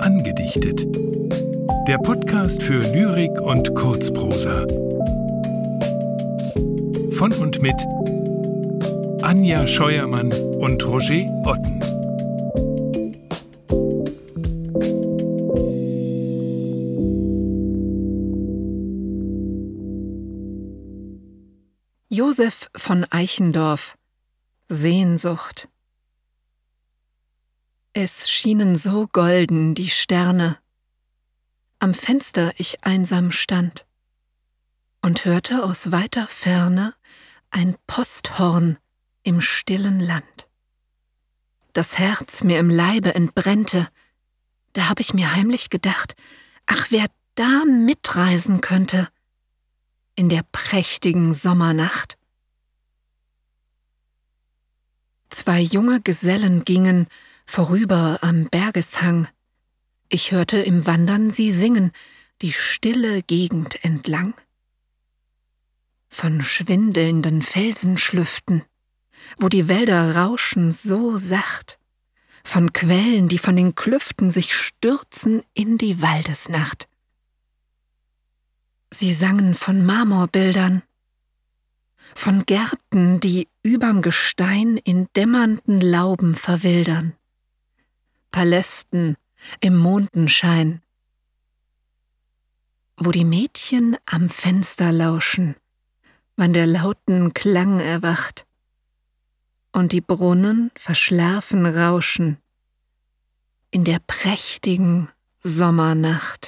Angedichtet. Der Podcast für Lyrik und Kurzprosa. Von und mit Anja Scheuermann und Roger Otten. Josef von Eichendorff Sehnsucht Es schienen so golden die Sterne, am Fenster ich einsam stand und hörte aus weiter Ferne ein Posthorn im stillen Land. Das Herz mir im Leibe entbrennte, da hab ich mir heimlich gedacht, ach wer da mitreisen könnte, in der prächtigen Sommernacht. Zwei junge Gesellen gingen vorüber am Bergeshang. Ich hörte im Wandern sie singen, die stille Gegend entlang. Von schwindelnden Felsenschlüften, wo die Wälder rauschen so sacht, von Quellen, die von den Klüften sich stürzen in die Waldesnacht. Sie sangen von Marmorbildern, von Gärten, die überm Gestein in dämmernden Lauben verwildern, Palästen im Mondenschein, wo die Mädchen am Fenster lauschen, wann der lauten Klang erwacht, und die Brunnen verschlafen rauschen in der prächtigen Sommernacht.